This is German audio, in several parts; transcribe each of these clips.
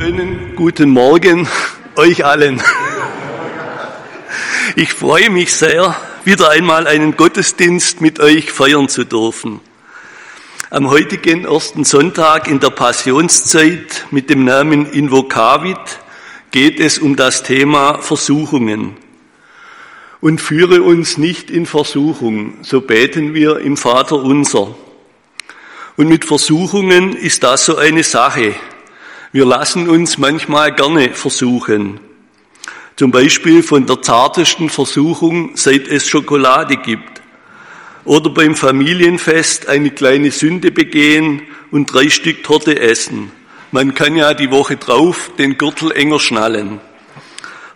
Einen guten Morgen euch allen. Ich freue mich sehr, wieder einmal einen Gottesdienst mit euch feiern zu dürfen. Am heutigen ersten Sonntag in der Passionszeit mit dem Namen Invocavit geht es um das Thema Versuchungen. Und führe uns nicht in Versuchung, so beten wir im Vater unser. Und mit Versuchungen ist das so eine Sache. Wir lassen uns manchmal gerne versuchen. Zum Beispiel von der zartesten Versuchung, seit es Schokolade gibt. Oder beim Familienfest eine kleine Sünde begehen und drei Stück Torte essen. Man kann ja die Woche drauf den Gürtel enger schnallen.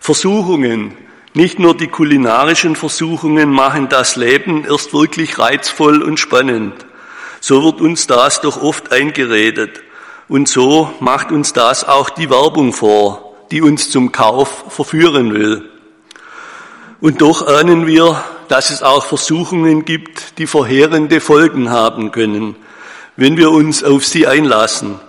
Versuchungen, nicht nur die kulinarischen Versuchungen machen das Leben erst wirklich reizvoll und spannend. So wird uns das doch oft eingeredet. Und so macht uns das auch die Werbung vor, die uns zum Kauf verführen will. Und doch ahnen wir, dass es auch Versuchungen gibt, die verheerende Folgen haben können, wenn wir uns auf sie einlassen.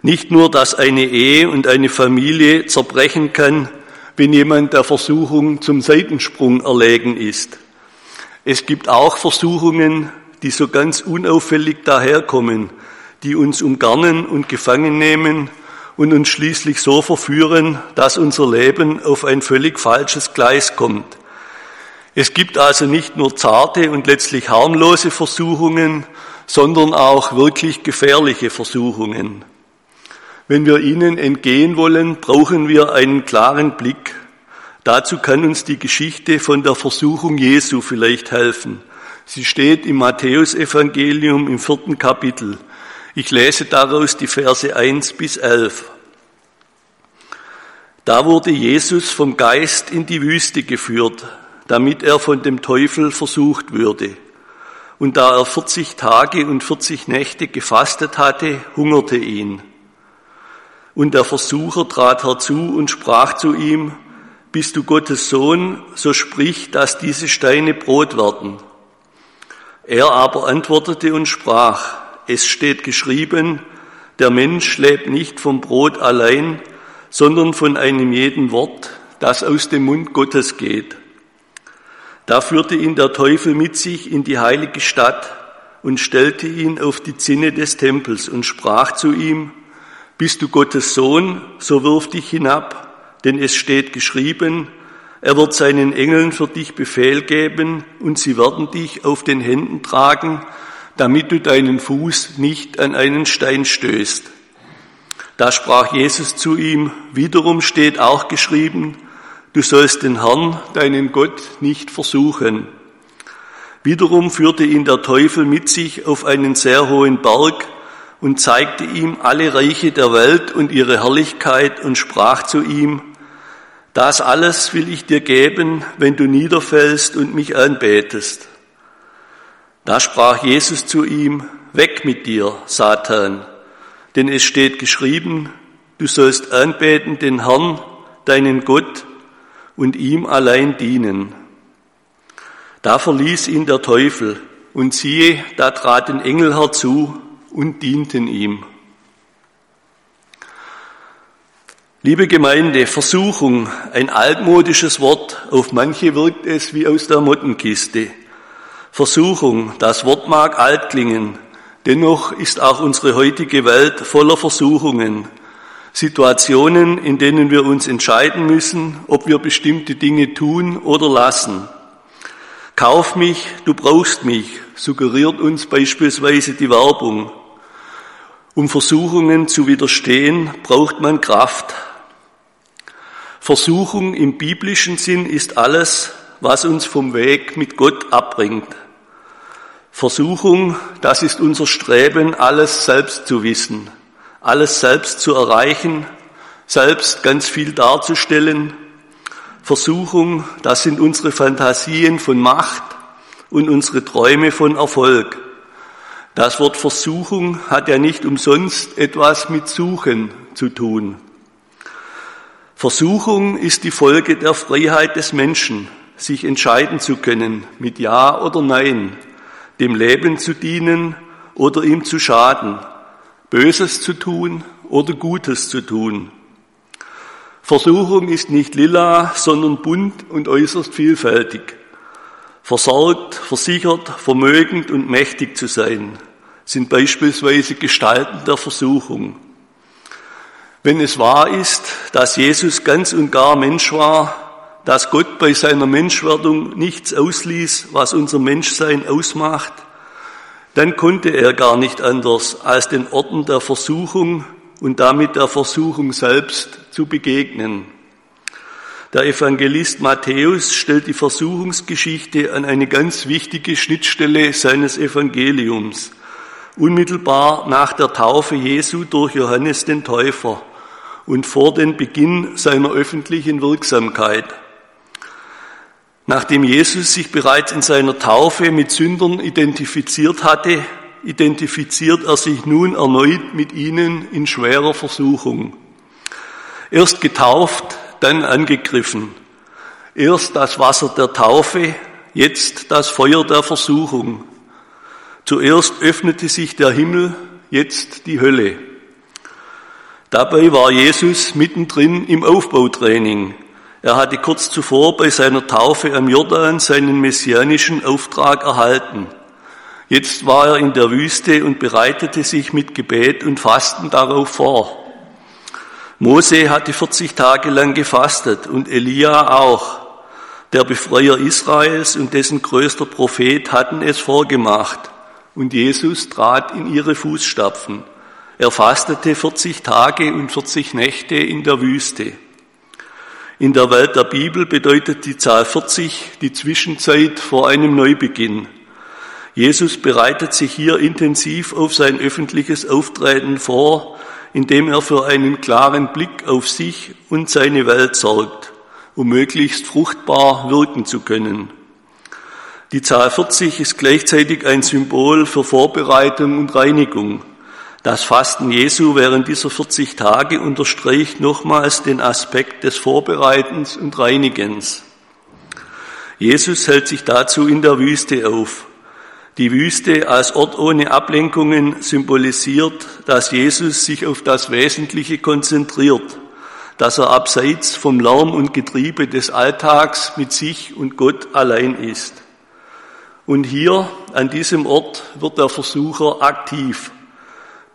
Nicht nur, dass eine Ehe und eine Familie zerbrechen kann, wenn jemand der Versuchung zum Seitensprung erlegen ist. Es gibt auch Versuchungen, die so ganz unauffällig daherkommen, die uns umgarnen und gefangen nehmen und uns schließlich so verführen, dass unser Leben auf ein völlig falsches Gleis kommt. Es gibt also nicht nur zarte und letztlich harmlose Versuchungen, sondern auch wirklich gefährliche Versuchungen. Wenn wir ihnen entgehen wollen, brauchen wir einen klaren Blick. Dazu kann uns die Geschichte von der Versuchung Jesu vielleicht helfen. Sie steht im Matthäusevangelium im vierten Kapitel. Ich lese daraus die Verse 1 bis 11. Da wurde Jesus vom Geist in die Wüste geführt, damit er von dem Teufel versucht würde. Und da er 40 Tage und 40 Nächte gefastet hatte, hungerte ihn. Und der Versucher trat herzu und sprach zu ihm, Bist du Gottes Sohn, so sprich, dass diese Steine Brot werden. Er aber antwortete und sprach, es steht geschrieben, der Mensch lebt nicht vom Brot allein, sondern von einem jeden Wort, das aus dem Mund Gottes geht. Da führte ihn der Teufel mit sich in die heilige Stadt und stellte ihn auf die Zinne des Tempels und sprach zu ihm, Bist du Gottes Sohn, so wirf dich hinab, denn es steht geschrieben, er wird seinen Engeln für dich Befehl geben und sie werden dich auf den Händen tragen, damit du deinen Fuß nicht an einen Stein stößt. Da sprach Jesus zu ihm, wiederum steht auch geschrieben, du sollst den Herrn, deinen Gott, nicht versuchen. Wiederum führte ihn der Teufel mit sich auf einen sehr hohen Berg und zeigte ihm alle Reiche der Welt und ihre Herrlichkeit und sprach zu ihm, das alles will ich dir geben, wenn du niederfällst und mich anbetest. Da sprach Jesus zu ihm, weg mit dir, Satan, denn es steht geschrieben, du sollst anbeten den Herrn, deinen Gott, und ihm allein dienen. Da verließ ihn der Teufel, und siehe, da traten Engel herzu und dienten ihm. Liebe Gemeinde, Versuchung, ein altmodisches Wort, auf manche wirkt es wie aus der Mottenkiste. Versuchung, das Wort mag alt klingen, dennoch ist auch unsere heutige Welt voller Versuchungen, Situationen, in denen wir uns entscheiden müssen, ob wir bestimmte Dinge tun oder lassen. Kauf mich, du brauchst mich, suggeriert uns beispielsweise die Werbung. Um Versuchungen zu widerstehen, braucht man Kraft. Versuchung im biblischen Sinn ist alles, was uns vom Weg mit Gott abbringt. Versuchung, das ist unser Streben, alles selbst zu wissen, alles selbst zu erreichen, selbst ganz viel darzustellen. Versuchung, das sind unsere Fantasien von Macht und unsere Träume von Erfolg. Das Wort Versuchung hat ja nicht umsonst etwas mit Suchen zu tun. Versuchung ist die Folge der Freiheit des Menschen, sich entscheiden zu können mit Ja oder Nein, dem Leben zu dienen oder ihm zu schaden, Böses zu tun oder Gutes zu tun. Versuchung ist nicht lila, sondern bunt und äußerst vielfältig. Versorgt, versichert, vermögend und mächtig zu sein, sind beispielsweise Gestalten der Versuchung. Wenn es wahr ist, dass Jesus ganz und gar Mensch war, dass Gott bei seiner Menschwerdung nichts ausließ, was unser Menschsein ausmacht, dann konnte er gar nicht anders, als den Orten der Versuchung und damit der Versuchung selbst zu begegnen. Der Evangelist Matthäus stellt die Versuchungsgeschichte an eine ganz wichtige Schnittstelle seines Evangeliums, unmittelbar nach der Taufe Jesu durch Johannes den Täufer und vor den Beginn seiner öffentlichen Wirksamkeit. Nachdem Jesus sich bereits in seiner Taufe mit Sündern identifiziert hatte, identifiziert er sich nun erneut mit ihnen in schwerer Versuchung. Erst getauft, dann angegriffen. Erst das Wasser der Taufe, jetzt das Feuer der Versuchung. Zuerst öffnete sich der Himmel, jetzt die Hölle. Dabei war Jesus mittendrin im Aufbautraining. Er hatte kurz zuvor bei seiner Taufe am Jordan seinen messianischen Auftrag erhalten. Jetzt war er in der Wüste und bereitete sich mit Gebet und Fasten darauf vor. Mose hatte 40 Tage lang gefastet und Elia auch. Der Befreier Israels und dessen größter Prophet hatten es vorgemacht. Und Jesus trat in ihre Fußstapfen. Er fastete 40 Tage und 40 Nächte in der Wüste. In der Welt der Bibel bedeutet die Zahl 40 die Zwischenzeit vor einem Neubeginn. Jesus bereitet sich hier intensiv auf sein öffentliches Auftreten vor, indem er für einen klaren Blick auf sich und seine Welt sorgt, um möglichst fruchtbar wirken zu können. Die Zahl 40 ist gleichzeitig ein Symbol für Vorbereitung und Reinigung. Das Fasten Jesu während dieser 40 Tage unterstreicht nochmals den Aspekt des Vorbereitens und Reinigens. Jesus hält sich dazu in der Wüste auf. Die Wüste als Ort ohne Ablenkungen symbolisiert, dass Jesus sich auf das Wesentliche konzentriert, dass er abseits vom Lärm und Getriebe des Alltags mit sich und Gott allein ist. Und hier, an diesem Ort, wird der Versucher aktiv.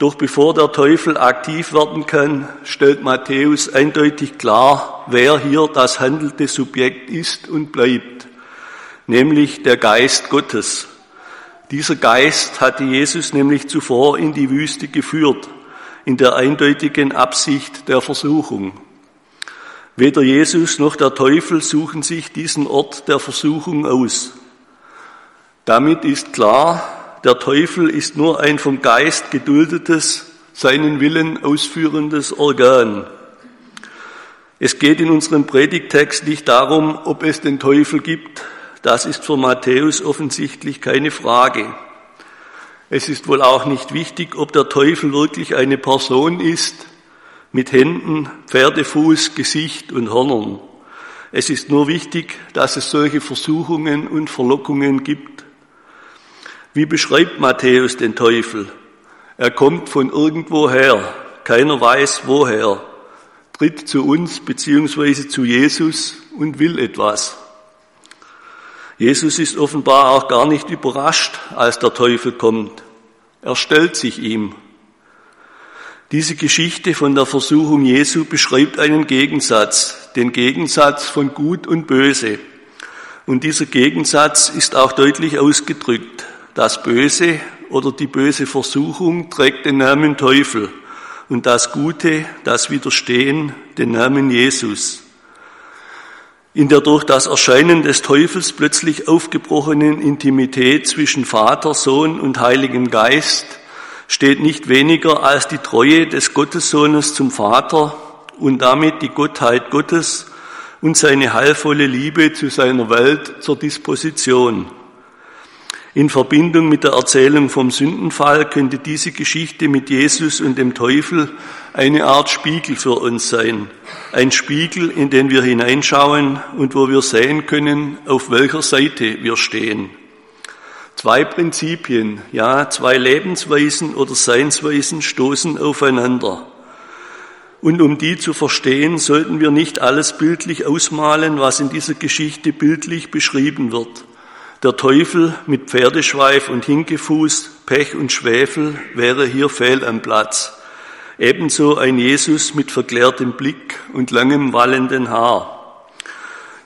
Doch bevor der Teufel aktiv werden kann, stellt Matthäus eindeutig klar, wer hier das handelte Subjekt ist und bleibt, nämlich der Geist Gottes. Dieser Geist hatte Jesus nämlich zuvor in die Wüste geführt, in der eindeutigen Absicht der Versuchung. Weder Jesus noch der Teufel suchen sich diesen Ort der Versuchung aus. Damit ist klar, der Teufel ist nur ein vom Geist geduldetes, seinen Willen ausführendes Organ. Es geht in unserem Predigtext nicht darum, ob es den Teufel gibt, das ist für Matthäus offensichtlich keine Frage. Es ist wohl auch nicht wichtig, ob der Teufel wirklich eine Person ist, mit Händen, Pferdefuß, Gesicht und Hörnern. Es ist nur wichtig, dass es solche Versuchungen und Verlockungen gibt. Wie beschreibt Matthäus den Teufel? Er kommt von irgendwoher, keiner weiß woher, tritt zu uns beziehungsweise zu Jesus und will etwas. Jesus ist offenbar auch gar nicht überrascht, als der Teufel kommt. Er stellt sich ihm. Diese Geschichte von der Versuchung Jesu beschreibt einen Gegensatz, den Gegensatz von Gut und Böse. Und dieser Gegensatz ist auch deutlich ausgedrückt. Das Böse oder die böse Versuchung trägt den Namen Teufel und das Gute, das Widerstehen, den Namen Jesus. In der durch das Erscheinen des Teufels plötzlich aufgebrochenen Intimität zwischen Vater, Sohn und Heiligen Geist steht nicht weniger als die Treue des Gottessohnes zum Vater und damit die Gottheit Gottes und seine heilvolle Liebe zu seiner Welt zur Disposition. In Verbindung mit der Erzählung vom Sündenfall könnte diese Geschichte mit Jesus und dem Teufel eine Art Spiegel für uns sein. Ein Spiegel, in den wir hineinschauen und wo wir sehen können, auf welcher Seite wir stehen. Zwei Prinzipien, ja, zwei Lebensweisen oder Seinsweisen stoßen aufeinander. Und um die zu verstehen, sollten wir nicht alles bildlich ausmalen, was in dieser Geschichte bildlich beschrieben wird. Der Teufel mit Pferdeschweif und Hinkefuß, Pech und Schwefel wäre hier fehl am Platz. Ebenso ein Jesus mit verklärtem Blick und langem wallenden Haar.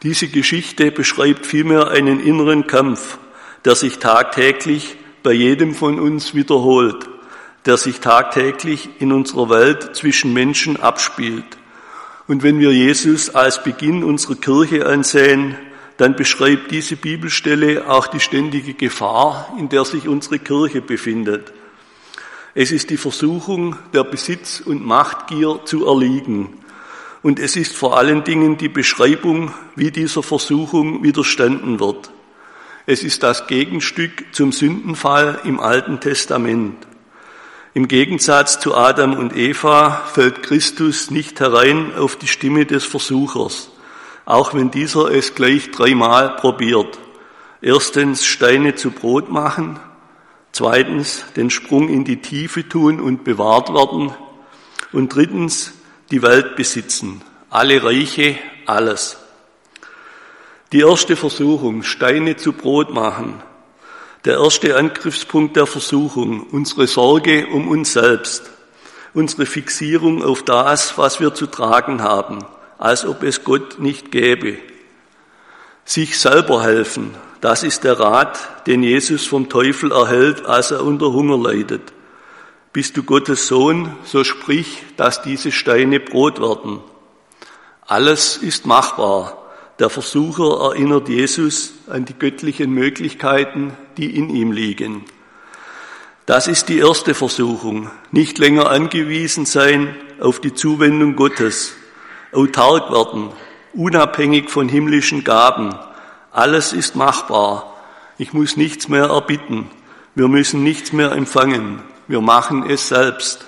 Diese Geschichte beschreibt vielmehr einen inneren Kampf, der sich tagtäglich bei jedem von uns wiederholt, der sich tagtäglich in unserer Welt zwischen Menschen abspielt. Und wenn wir Jesus als Beginn unserer Kirche ansehen, dann beschreibt diese Bibelstelle auch die ständige Gefahr, in der sich unsere Kirche befindet. Es ist die Versuchung, der Besitz- und Machtgier zu erliegen. Und es ist vor allen Dingen die Beschreibung, wie dieser Versuchung widerstanden wird. Es ist das Gegenstück zum Sündenfall im Alten Testament. Im Gegensatz zu Adam und Eva fällt Christus nicht herein auf die Stimme des Versuchers, auch wenn dieser es gleich dreimal probiert. Erstens Steine zu Brot machen, Zweitens den Sprung in die Tiefe tun und bewahrt werden. Und drittens die Welt besitzen. Alle Reiche, alles. Die erste Versuchung, Steine zu Brot machen. Der erste Angriffspunkt der Versuchung, unsere Sorge um uns selbst. Unsere Fixierung auf das, was wir zu tragen haben, als ob es Gott nicht gäbe. Sich selber helfen, das ist der Rat, den Jesus vom Teufel erhält, als er unter Hunger leidet. Bist du Gottes Sohn, so sprich, dass diese Steine Brot werden. Alles ist machbar. Der Versucher erinnert Jesus an die göttlichen Möglichkeiten, die in ihm liegen. Das ist die erste Versuchung. Nicht länger angewiesen sein auf die Zuwendung Gottes. Autark werden, unabhängig von himmlischen Gaben, alles ist machbar. Ich muss nichts mehr erbitten. Wir müssen nichts mehr empfangen. Wir machen es selbst.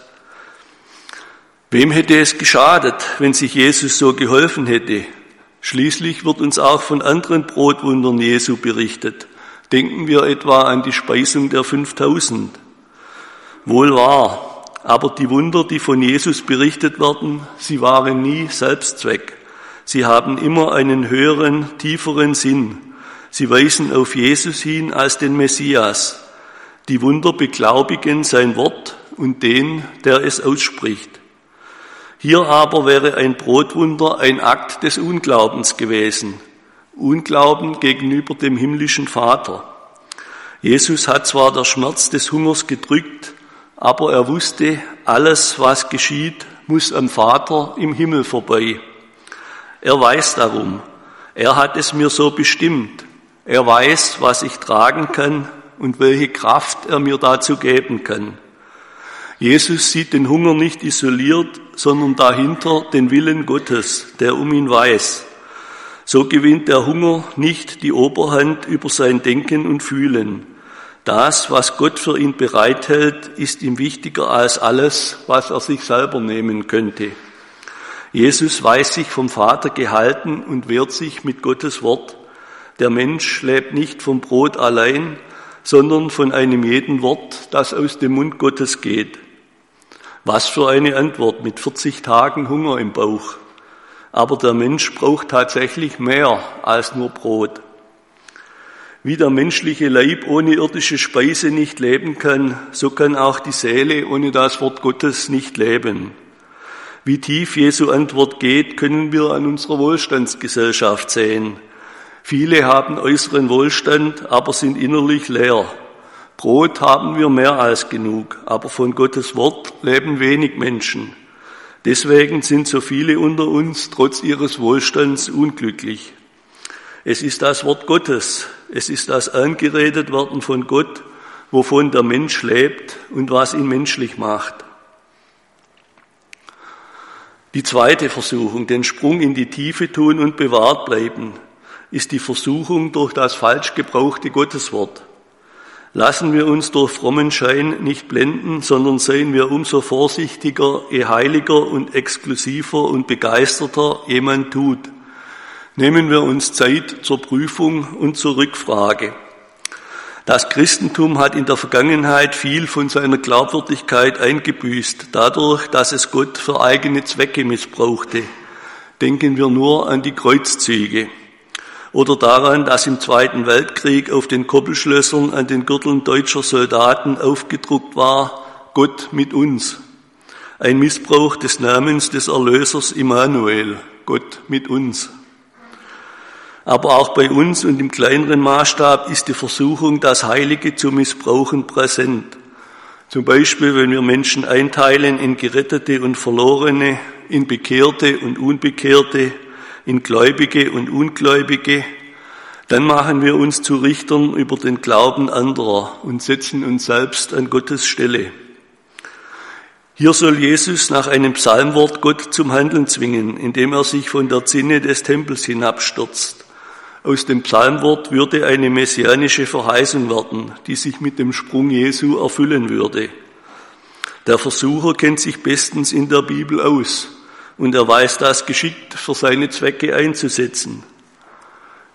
Wem hätte es geschadet, wenn sich Jesus so geholfen hätte? Schließlich wird uns auch von anderen Brotwundern Jesu berichtet. Denken wir etwa an die Speisung der 5000. Wohl wahr, aber die Wunder, die von Jesus berichtet werden, sie waren nie Selbstzweck. Sie haben immer einen höheren, tieferen Sinn. Sie weisen auf Jesus hin als den Messias. Die Wunder beglaubigen sein Wort und den, der es ausspricht. Hier aber wäre ein Brotwunder ein Akt des Unglaubens gewesen. Unglauben gegenüber dem himmlischen Vater. Jesus hat zwar der Schmerz des Hungers gedrückt, aber er wusste, alles, was geschieht, muss am Vater im Himmel vorbei. Er weiß darum. Er hat es mir so bestimmt. Er weiß, was ich tragen kann und welche Kraft er mir dazu geben kann. Jesus sieht den Hunger nicht isoliert, sondern dahinter den Willen Gottes, der um ihn weiß. So gewinnt der Hunger nicht die Oberhand über sein Denken und Fühlen. Das, was Gott für ihn bereithält, ist ihm wichtiger als alles, was er sich selber nehmen könnte. Jesus weiß sich vom Vater gehalten und wehrt sich mit Gottes Wort. Der Mensch lebt nicht vom Brot allein, sondern von einem jeden Wort, das aus dem Mund Gottes geht. Was für eine Antwort mit 40 Tagen Hunger im Bauch. Aber der Mensch braucht tatsächlich mehr als nur Brot. Wie der menschliche Leib ohne irdische Speise nicht leben kann, so kann auch die Seele ohne das Wort Gottes nicht leben. Wie tief Jesu Antwort geht, können wir an unserer Wohlstandsgesellschaft sehen. Viele haben äußeren Wohlstand, aber sind innerlich leer. Brot haben wir mehr als genug, aber von Gottes Wort leben wenig Menschen. Deswegen sind so viele unter uns trotz ihres Wohlstands unglücklich. Es ist das Wort Gottes, es ist das angeredet werden von Gott, wovon der Mensch lebt und was ihn menschlich macht. Die zweite Versuchung, den Sprung in die Tiefe tun und bewahrt bleiben, ist die Versuchung durch das falsch gebrauchte Gotteswort. Lassen wir uns durch frommen Schein nicht blenden, sondern seien wir umso vorsichtiger, je heiliger und exklusiver und begeisterter jemand tut. Nehmen wir uns Zeit zur Prüfung und zur Rückfrage. Das Christentum hat in der Vergangenheit viel von seiner Glaubwürdigkeit eingebüßt, dadurch, dass es Gott für eigene Zwecke missbrauchte. Denken wir nur an die Kreuzzüge oder daran, dass im Zweiten Weltkrieg auf den Koppelschlössern an den Gürteln deutscher Soldaten aufgedruckt war, Gott mit uns. Ein Missbrauch des Namens des Erlösers Immanuel, Gott mit uns. Aber auch bei uns und im kleineren Maßstab ist die Versuchung, das Heilige zu missbrauchen, präsent. Zum Beispiel, wenn wir Menschen einteilen in Gerettete und Verlorene, in Bekehrte und Unbekehrte, in Gläubige und Ungläubige, dann machen wir uns zu Richtern über den Glauben anderer und setzen uns selbst an Gottes Stelle. Hier soll Jesus nach einem Psalmwort Gott zum Handeln zwingen, indem er sich von der Zinne des Tempels hinabstürzt. Aus dem Psalmwort würde eine messianische Verheißung werden, die sich mit dem Sprung Jesu erfüllen würde. Der Versucher kennt sich bestens in der Bibel aus und er weiß das geschickt für seine Zwecke einzusetzen.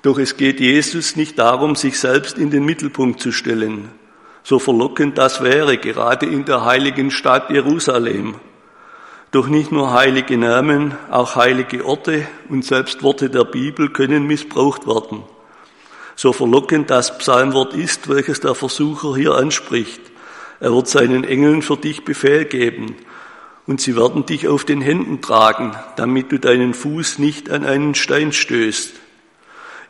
Doch es geht Jesus nicht darum, sich selbst in den Mittelpunkt zu stellen, so verlockend das wäre, gerade in der heiligen Stadt Jerusalem. Doch nicht nur heilige Namen, auch heilige Orte und selbst Worte der Bibel können missbraucht werden. So verlockend das Psalmwort ist, welches der Versucher hier anspricht. Er wird seinen Engeln für dich Befehl geben und sie werden dich auf den Händen tragen, damit du deinen Fuß nicht an einen Stein stößt.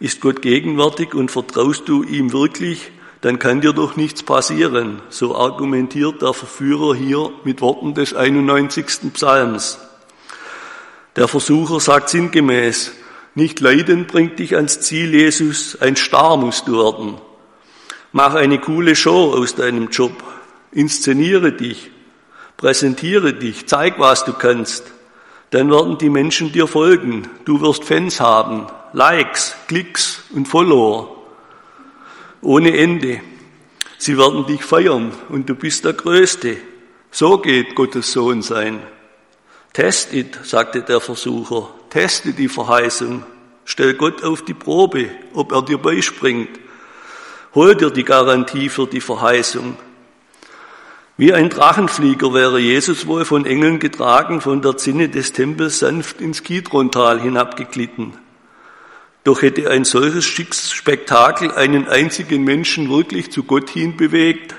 Ist Gott gegenwärtig und vertraust du ihm wirklich, dann kann dir doch nichts passieren. So argumentiert der Verführer hier mit Worten des 91. Psalms. Der Versucher sagt sinngemäß, nicht leiden bringt dich ans Ziel, Jesus, ein Star musst du werden. Mach eine coole Show aus deinem Job. Inszeniere dich. Präsentiere dich. Zeig, was du kannst. Dann werden die Menschen dir folgen. Du wirst Fans haben, Likes, Klicks und Follower ohne Ende. Sie werden dich feiern und du bist der Größte. So geht Gottes Sohn sein. Test it, sagte der Versucher. Teste die Verheißung. Stell Gott auf die Probe, ob er dir beispringt. Hol dir die Garantie für die Verheißung. Wie ein Drachenflieger wäre Jesus wohl von Engeln getragen, von der Zinne des Tempels sanft ins Kidrontal hinabgeglitten. Doch hätte ein solches Spektakel einen einzigen Menschen wirklich zu Gott hin bewegt?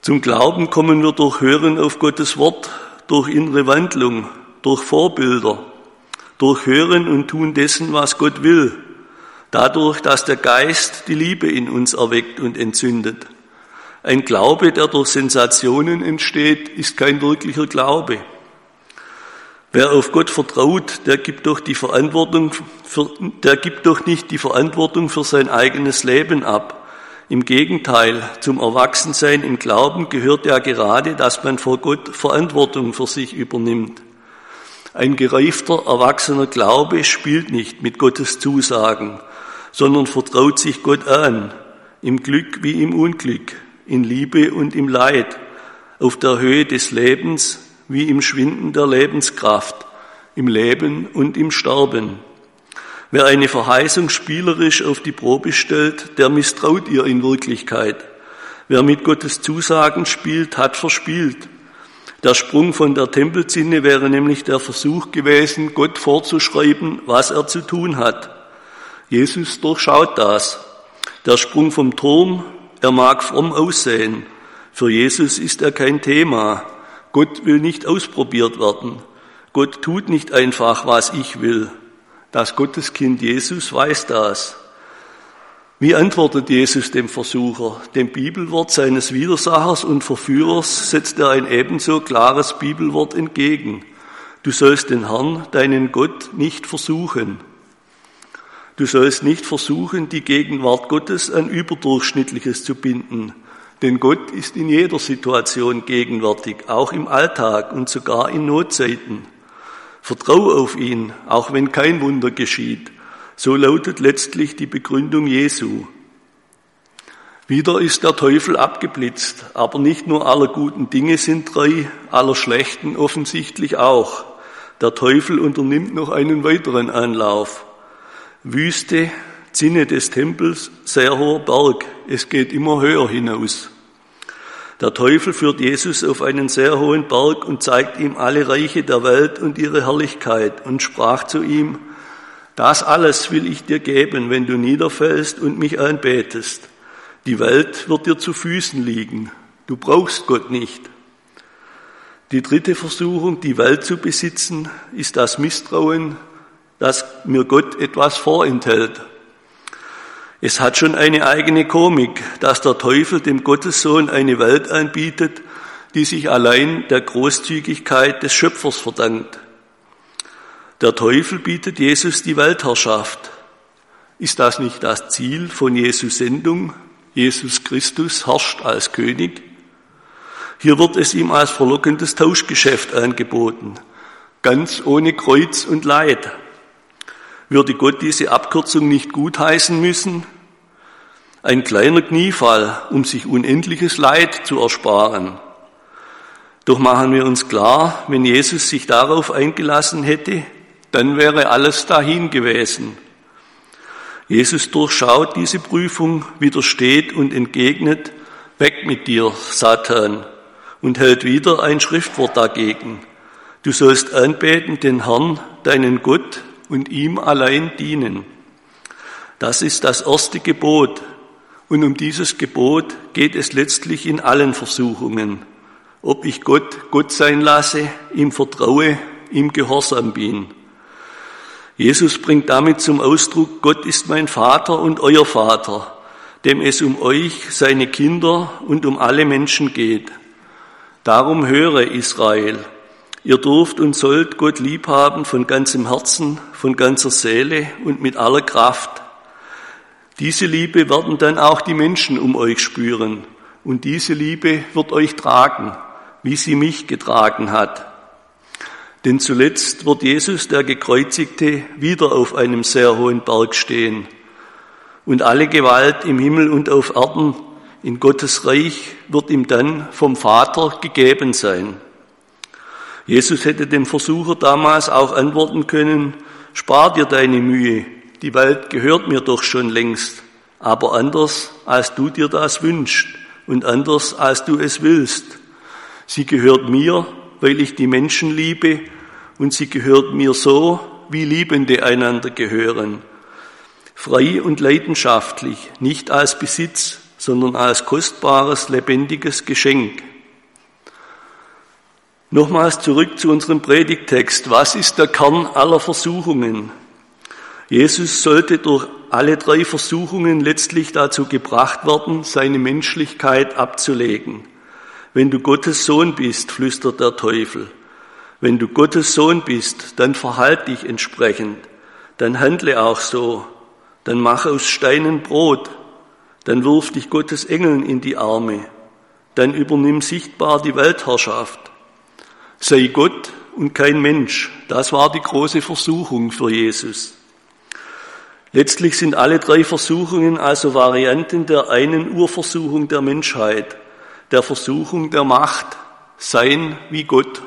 Zum Glauben kommen wir durch Hören auf Gottes Wort, durch innere Wandlung, durch Vorbilder, durch Hören und Tun dessen, was Gott will, dadurch, dass der Geist die Liebe in uns erweckt und entzündet. Ein Glaube, der durch Sensationen entsteht, ist kein wirklicher Glaube. Wer auf Gott vertraut, der gibt doch die Verantwortung, für, der gibt doch nicht die Verantwortung für sein eigenes Leben ab. Im Gegenteil, zum Erwachsensein im Glauben gehört ja gerade, dass man vor Gott Verantwortung für sich übernimmt. Ein gereifter, erwachsener Glaube spielt nicht mit Gottes Zusagen, sondern vertraut sich Gott an, im Glück wie im Unglück, in Liebe und im Leid, auf der Höhe des Lebens wie im Schwinden der Lebenskraft, im Leben und im Sterben. Wer eine Verheißung spielerisch auf die Probe stellt, der misstraut ihr in Wirklichkeit. Wer mit Gottes Zusagen spielt, hat verspielt. Der Sprung von der Tempelzinne wäre nämlich der Versuch gewesen, Gott vorzuschreiben, was er zu tun hat. Jesus durchschaut das. Der Sprung vom Turm, er mag fromm aussehen. Für Jesus ist er kein Thema. Gott will nicht ausprobiert werden. Gott tut nicht einfach, was ich will. Das Gotteskind Jesus weiß das. Wie antwortet Jesus dem Versucher? Dem Bibelwort seines Widersachers und Verführers setzt er ein ebenso klares Bibelwort entgegen. Du sollst den Herrn, deinen Gott, nicht versuchen. Du sollst nicht versuchen, die Gegenwart Gottes an Überdurchschnittliches zu binden. Denn Gott ist in jeder Situation gegenwärtig, auch im Alltag und sogar in Notzeiten. Vertrau auf ihn, auch wenn kein Wunder geschieht. So lautet letztlich die Begründung Jesu. Wieder ist der Teufel abgeblitzt, aber nicht nur aller guten Dinge sind drei, aller schlechten offensichtlich auch. Der Teufel unternimmt noch einen weiteren Anlauf. Wüste, Zinne des Tempels, sehr hoher Berg. Es geht immer höher hinaus. Der Teufel führt Jesus auf einen sehr hohen Berg und zeigt ihm alle Reiche der Welt und ihre Herrlichkeit und sprach zu ihm, das alles will ich dir geben, wenn du niederfällst und mich anbetest. Die Welt wird dir zu Füßen liegen. Du brauchst Gott nicht. Die dritte Versuchung, die Welt zu besitzen, ist das Misstrauen, dass mir Gott etwas vorenthält. Es hat schon eine eigene Komik, dass der Teufel dem Gottessohn eine Welt anbietet, die sich allein der Großzügigkeit des Schöpfers verdankt. Der Teufel bietet Jesus die Weltherrschaft. Ist das nicht das Ziel von Jesus Sendung? Jesus Christus herrscht als König. Hier wird es ihm als verlockendes Tauschgeschäft angeboten, ganz ohne Kreuz und Leid. Würde Gott diese Abkürzung nicht gutheißen müssen? Ein kleiner Kniefall, um sich unendliches Leid zu ersparen. Doch machen wir uns klar, wenn Jesus sich darauf eingelassen hätte, dann wäre alles dahin gewesen. Jesus durchschaut diese Prüfung, widersteht und entgegnet, weg mit dir, Satan, und hält wieder ein Schriftwort dagegen. Du sollst anbeten den Herrn, deinen Gott, und ihm allein dienen. Das ist das erste Gebot. Und um dieses Gebot geht es letztlich in allen Versuchungen. Ob ich Gott Gott sein lasse, ihm vertraue, ihm gehorsam bin. Jesus bringt damit zum Ausdruck, Gott ist mein Vater und euer Vater, dem es um euch, seine Kinder und um alle Menschen geht. Darum höre Israel, Ihr dürft und sollt Gott lieb haben von ganzem Herzen, von ganzer Seele und mit aller Kraft. Diese Liebe werden dann auch die Menschen um euch spüren und diese Liebe wird euch tragen, wie sie mich getragen hat. Denn zuletzt wird Jesus, der Gekreuzigte, wieder auf einem sehr hohen Berg stehen und alle Gewalt im Himmel und auf Erden in Gottes Reich wird ihm dann vom Vater gegeben sein. Jesus hätte dem Versucher damals auch antworten können, spar dir deine Mühe, die Welt gehört mir doch schon längst, aber anders, als du dir das wünschst und anders, als du es willst. Sie gehört mir, weil ich die Menschen liebe und sie gehört mir so, wie Liebende einander gehören. Frei und leidenschaftlich, nicht als Besitz, sondern als kostbares, lebendiges Geschenk. Nochmals zurück zu unserem Predigtext. Was ist der Kern aller Versuchungen? Jesus sollte durch alle drei Versuchungen letztlich dazu gebracht werden, seine Menschlichkeit abzulegen. Wenn du Gottes Sohn bist, flüstert der Teufel. Wenn du Gottes Sohn bist, dann verhalt dich entsprechend. Dann handle auch so. Dann mach aus Steinen Brot. Dann wirf dich Gottes Engeln in die Arme. Dann übernimm sichtbar die Weltherrschaft sei Gott und kein Mensch. Das war die große Versuchung für Jesus. Letztlich sind alle drei Versuchungen also Varianten der einen Urversuchung der Menschheit, der Versuchung der Macht, sein wie Gott.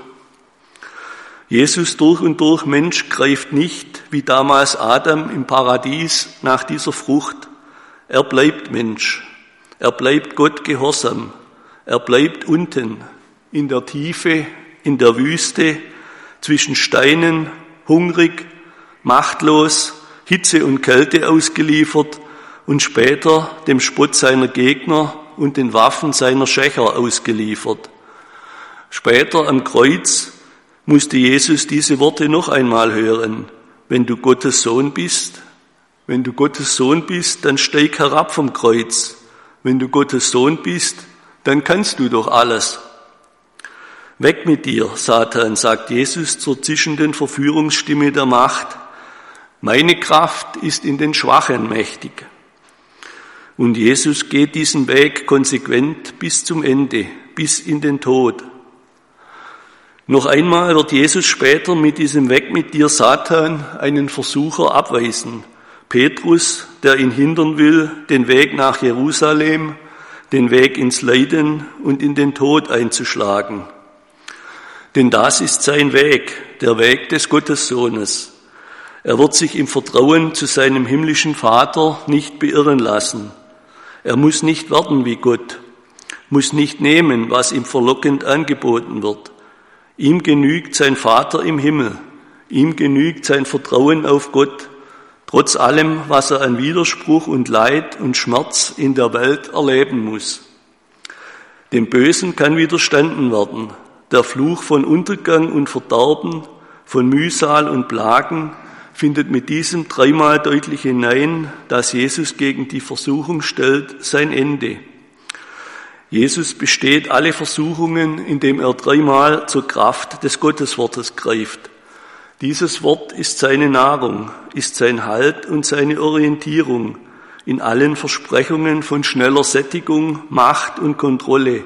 Jesus durch und durch Mensch greift nicht, wie damals Adam im Paradies, nach dieser Frucht. Er bleibt Mensch. Er bleibt Gott gehorsam. Er bleibt unten in der Tiefe in der Wüste zwischen Steinen, hungrig, machtlos, Hitze und Kälte ausgeliefert und später dem Spott seiner Gegner und den Waffen seiner Schächer ausgeliefert. Später am Kreuz musste Jesus diese Worte noch einmal hören. Wenn du Gottes Sohn bist, wenn du Gottes Sohn bist, dann steig herab vom Kreuz. Wenn du Gottes Sohn bist, dann kannst du doch alles. Weg mit dir, Satan, sagt Jesus zur zischenden Verführungsstimme der Macht. Meine Kraft ist in den Schwachen mächtig. Und Jesus geht diesen Weg konsequent bis zum Ende, bis in den Tod. Noch einmal wird Jesus später mit diesem Weg mit dir, Satan, einen Versucher abweisen. Petrus, der ihn hindern will, den Weg nach Jerusalem, den Weg ins Leiden und in den Tod einzuschlagen. Denn das ist sein Weg, der Weg des Gottessohnes. Er wird sich im Vertrauen zu seinem himmlischen Vater nicht beirren lassen. Er muss nicht werden wie Gott, muss nicht nehmen, was ihm verlockend angeboten wird. Ihm genügt sein Vater im Himmel. Ihm genügt sein Vertrauen auf Gott, trotz allem, was er an Widerspruch und Leid und Schmerz in der Welt erleben muss. Dem Bösen kann widerstanden werden. Der Fluch von Untergang und Verderben, von Mühsal und Plagen findet mit diesem dreimal deutliche Nein, das Jesus gegen die Versuchung stellt, sein Ende. Jesus besteht alle Versuchungen, indem er dreimal zur Kraft des Gotteswortes greift. Dieses Wort ist seine Nahrung, ist sein Halt und seine Orientierung in allen Versprechungen von schneller Sättigung, Macht und Kontrolle,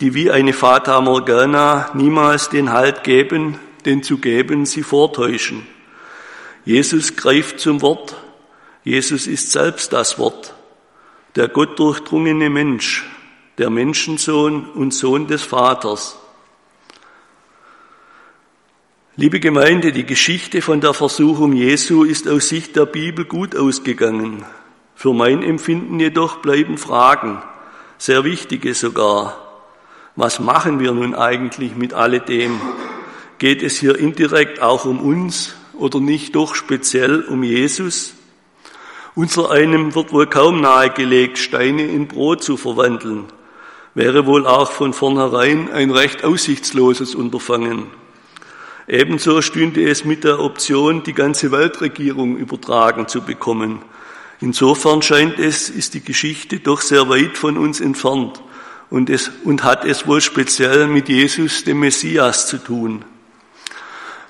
die wie eine Fata Morgana niemals den Halt geben, denn zu geben sie vortäuschen. Jesus greift zum Wort. Jesus ist selbst das Wort, der gottdurchdrungene Mensch, der Menschensohn und Sohn des Vaters. Liebe Gemeinde, die Geschichte von der Versuchung Jesu ist aus Sicht der Bibel gut ausgegangen. Für mein Empfinden jedoch bleiben Fragen, sehr wichtige sogar. Was machen wir nun eigentlich mit alledem? Geht es hier indirekt auch um uns oder nicht doch speziell um Jesus? Unser einem wird wohl kaum nahegelegt, Steine in Brot zu verwandeln. Wäre wohl auch von vornherein ein recht aussichtsloses Unterfangen. Ebenso stünde es mit der Option, die ganze Weltregierung übertragen zu bekommen. Insofern scheint es, ist die Geschichte doch sehr weit von uns entfernt und, es, und hat es wohl speziell mit Jesus, dem Messias, zu tun.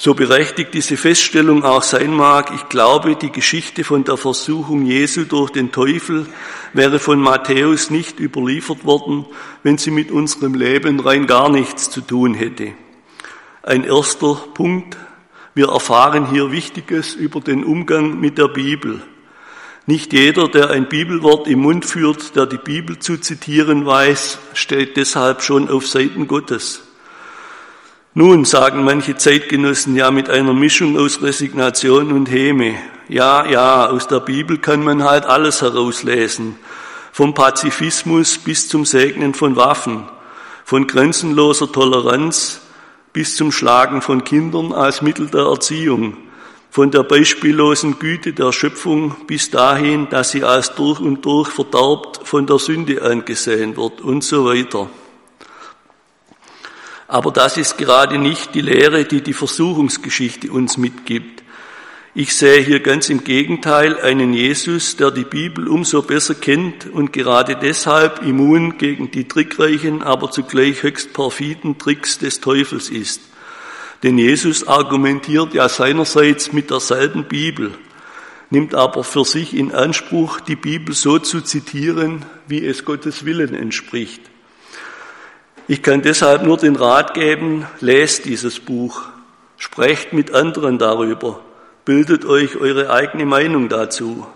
So berechtigt diese Feststellung auch sein mag, ich glaube, die Geschichte von der Versuchung Jesu durch den Teufel wäre von Matthäus nicht überliefert worden, wenn sie mit unserem Leben rein gar nichts zu tun hätte. Ein erster Punkt. Wir erfahren hier Wichtiges über den Umgang mit der Bibel. Nicht jeder, der ein Bibelwort im Mund führt, der die Bibel zu zitieren weiß, steht deshalb schon auf Seiten Gottes. Nun sagen manche Zeitgenossen ja mit einer Mischung aus Resignation und Häme. Ja, ja, aus der Bibel kann man halt alles herauslesen. Vom Pazifismus bis zum Segnen von Waffen, von grenzenloser Toleranz bis zum Schlagen von Kindern als Mittel der Erziehung, von der beispiellosen Güte der Schöpfung bis dahin, dass sie als durch und durch verderbt von der Sünde angesehen wird und so weiter. Aber das ist gerade nicht die Lehre, die die Versuchungsgeschichte uns mitgibt. Ich sehe hier ganz im Gegenteil einen Jesus, der die Bibel umso besser kennt und gerade deshalb immun gegen die trickreichen, aber zugleich höchst perfiden Tricks des Teufels ist. Denn Jesus argumentiert ja seinerseits mit derselben Bibel, nimmt aber für sich in Anspruch, die Bibel so zu zitieren, wie es Gottes Willen entspricht. Ich kann deshalb nur den Rat geben, lest dieses Buch, sprecht mit anderen darüber, bildet euch eure eigene Meinung dazu.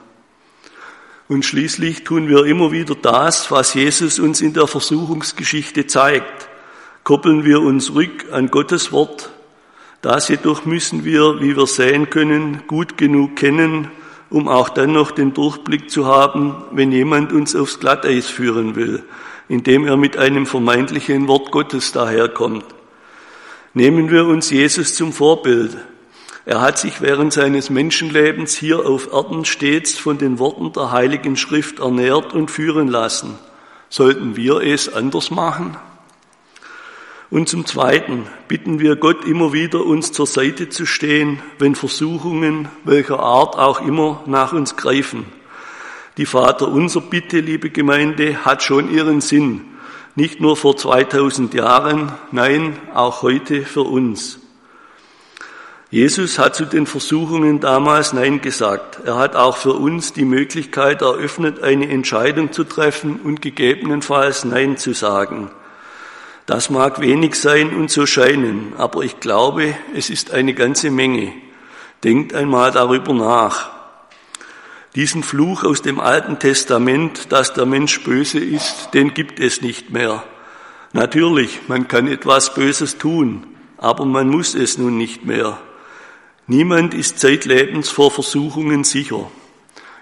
Und schließlich tun wir immer wieder das, was Jesus uns in der Versuchungsgeschichte zeigt. Koppeln wir uns rück an Gottes Wort. Das jedoch müssen wir, wie wir sehen können, gut genug kennen, um auch dann noch den Durchblick zu haben, wenn jemand uns aufs Glatteis führen will, indem er mit einem vermeintlichen Wort Gottes daherkommt. Nehmen wir uns Jesus zum Vorbild. Er hat sich während seines Menschenlebens hier auf Erden stets von den Worten der Heiligen Schrift ernährt und führen lassen. Sollten wir es anders machen? Und zum Zweiten bitten wir Gott immer wieder, uns zur Seite zu stehen, wenn Versuchungen welcher Art auch immer nach uns greifen. Die Vater unser Bitte, liebe Gemeinde, hat schon ihren Sinn. Nicht nur vor 2000 Jahren, nein, auch heute für uns. Jesus hat zu den Versuchungen damals Nein gesagt. Er hat auch für uns die Möglichkeit eröffnet, eine Entscheidung zu treffen und gegebenenfalls Nein zu sagen. Das mag wenig sein und so scheinen, aber ich glaube, es ist eine ganze Menge. Denkt einmal darüber nach. Diesen Fluch aus dem Alten Testament, dass der Mensch böse ist, den gibt es nicht mehr. Natürlich, man kann etwas Böses tun, aber man muss es nun nicht mehr. Niemand ist zeitlebens vor Versuchungen sicher.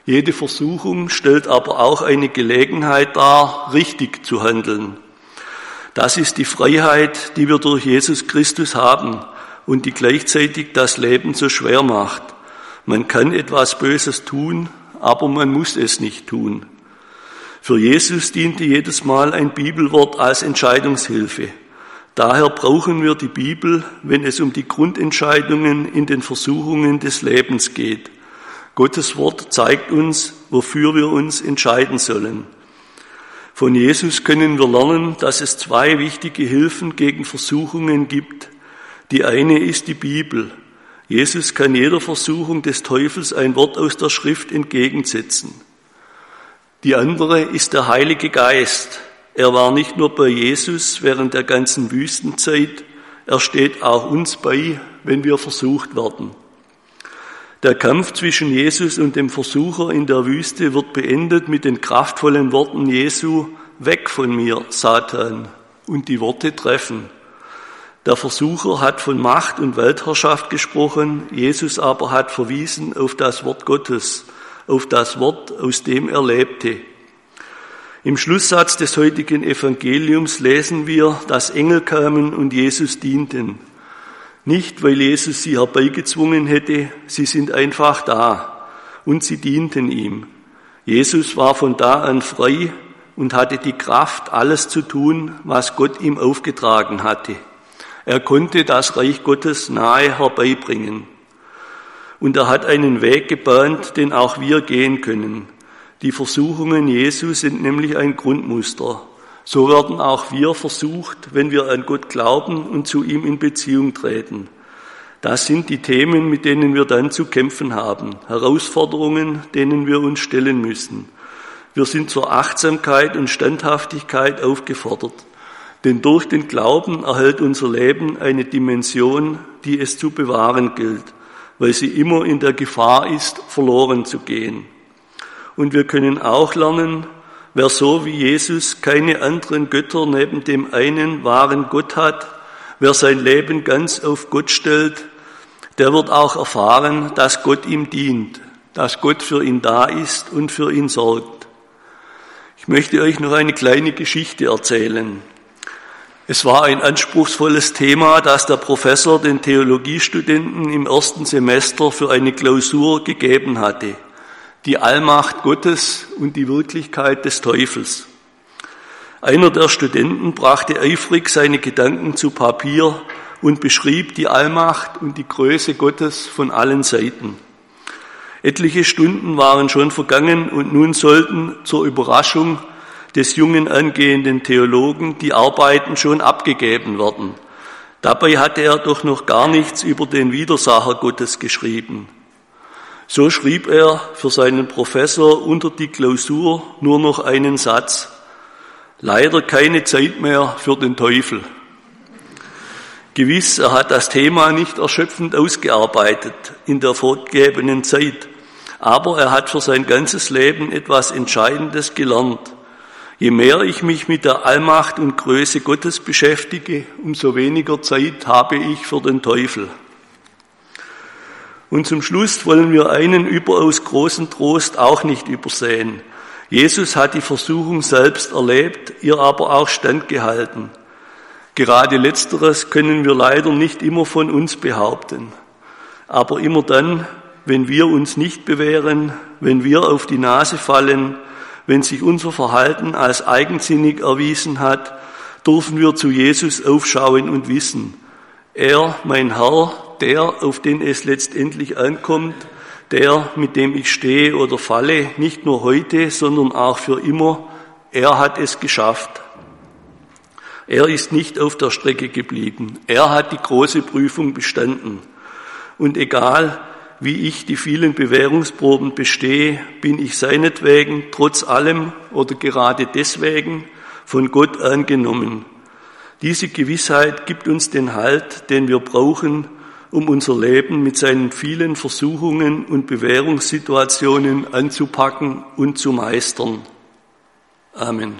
Jede Versuchung stellt aber auch eine Gelegenheit dar, richtig zu handeln. Das ist die Freiheit, die wir durch Jesus Christus haben und die gleichzeitig das Leben so schwer macht. Man kann etwas Böses tun, aber man muss es nicht tun. Für Jesus diente jedes Mal ein Bibelwort als Entscheidungshilfe. Daher brauchen wir die Bibel, wenn es um die Grundentscheidungen in den Versuchungen des Lebens geht. Gottes Wort zeigt uns, wofür wir uns entscheiden sollen. Von Jesus können wir lernen, dass es zwei wichtige Hilfen gegen Versuchungen gibt. Die eine ist die Bibel. Jesus kann jeder Versuchung des Teufels ein Wort aus der Schrift entgegensetzen. Die andere ist der Heilige Geist. Er war nicht nur bei Jesus während der ganzen Wüstenzeit, er steht auch uns bei, wenn wir versucht werden. Der Kampf zwischen Jesus und dem Versucher in der Wüste wird beendet mit den kraftvollen Worten Jesu, weg von mir, Satan, und die Worte treffen. Der Versucher hat von Macht und Weltherrschaft gesprochen, Jesus aber hat verwiesen auf das Wort Gottes, auf das Wort, aus dem er lebte. Im Schlusssatz des heutigen Evangeliums lesen wir, dass Engel kamen und Jesus dienten. Nicht, weil Jesus sie herbeigezwungen hätte, sie sind einfach da und sie dienten ihm. Jesus war von da an frei und hatte die Kraft, alles zu tun, was Gott ihm aufgetragen hatte. Er konnte das Reich Gottes nahe herbeibringen. Und er hat einen Weg gebahnt, den auch wir gehen können. Die Versuchungen Jesu sind nämlich ein Grundmuster. So werden auch wir versucht, wenn wir an Gott glauben und zu ihm in Beziehung treten. Das sind die Themen, mit denen wir dann zu kämpfen haben, Herausforderungen, denen wir uns stellen müssen. Wir sind zur Achtsamkeit und Standhaftigkeit aufgefordert, denn durch den Glauben erhält unser Leben eine Dimension, die es zu bewahren gilt, weil sie immer in der Gefahr ist, verloren zu gehen. Und wir können auch lernen, wer so wie Jesus keine anderen Götter neben dem einen wahren Gott hat, wer sein Leben ganz auf Gott stellt, der wird auch erfahren, dass Gott ihm dient, dass Gott für ihn da ist und für ihn sorgt. Ich möchte euch noch eine kleine Geschichte erzählen. Es war ein anspruchsvolles Thema, das der Professor den Theologiestudenten im ersten Semester für eine Klausur gegeben hatte die Allmacht Gottes und die Wirklichkeit des Teufels. Einer der Studenten brachte eifrig seine Gedanken zu Papier und beschrieb die Allmacht und die Größe Gottes von allen Seiten. Etliche Stunden waren schon vergangen und nun sollten zur Überraschung des jungen angehenden Theologen die Arbeiten schon abgegeben werden. Dabei hatte er doch noch gar nichts über den Widersacher Gottes geschrieben. So schrieb er für seinen Professor unter die Klausur nur noch einen Satz. Leider keine Zeit mehr für den Teufel. Gewiss, er hat das Thema nicht erschöpfend ausgearbeitet in der fortgegebenen Zeit, aber er hat für sein ganzes Leben etwas Entscheidendes gelernt. Je mehr ich mich mit der Allmacht und Größe Gottes beschäftige, umso weniger Zeit habe ich für den Teufel. Und zum Schluss wollen wir einen überaus großen Trost auch nicht übersehen. Jesus hat die Versuchung selbst erlebt, ihr aber auch standgehalten. Gerade letzteres können wir leider nicht immer von uns behaupten. Aber immer dann, wenn wir uns nicht bewähren, wenn wir auf die Nase fallen, wenn sich unser Verhalten als eigensinnig erwiesen hat, dürfen wir zu Jesus aufschauen und wissen, er, mein Herr, der, auf den es letztendlich ankommt, der, mit dem ich stehe oder falle, nicht nur heute, sondern auch für immer, er hat es geschafft. Er ist nicht auf der Strecke geblieben. Er hat die große Prüfung bestanden. Und egal, wie ich die vielen Bewährungsproben bestehe, bin ich seinetwegen trotz allem oder gerade deswegen von Gott angenommen. Diese Gewissheit gibt uns den Halt, den wir brauchen, um unser Leben mit seinen vielen Versuchungen und Bewährungssituationen anzupacken und zu meistern. Amen.